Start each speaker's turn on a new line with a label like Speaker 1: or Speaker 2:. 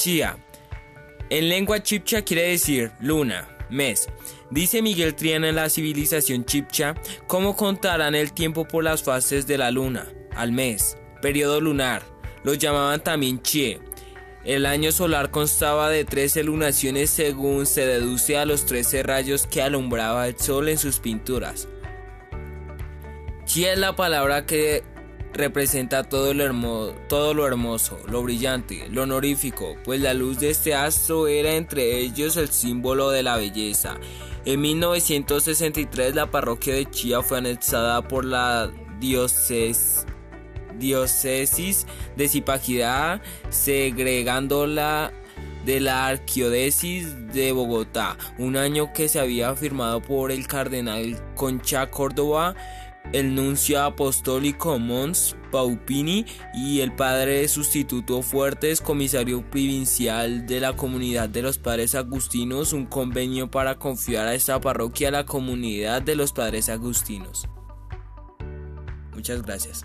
Speaker 1: Chía. En lengua chipcha quiere decir luna, mes. Dice Miguel Triana en la civilización chipcha cómo contarán el tiempo por las fases de la luna, al mes, periodo lunar. Lo llamaban también chie. El año solar constaba de 13 lunaciones según se deduce a los 13 rayos que alumbraba el sol en sus pinturas. Chie es la palabra que representa todo lo, todo lo hermoso, lo brillante, lo honorífico, pues la luz de este astro era entre ellos el símbolo de la belleza. En 1963 la parroquia de Chía fue anexada por la diócesis de Zipaquirá, segregándola de la arquidiócesis de Bogotá, un año que se había firmado por el cardenal Concha Córdoba, el nuncio apostólico Mons Paupini y el padre sustituto Fuertes, comisario provincial de la comunidad de los padres agustinos, un convenio para confiar a esta parroquia a la comunidad de los padres agustinos. Muchas gracias.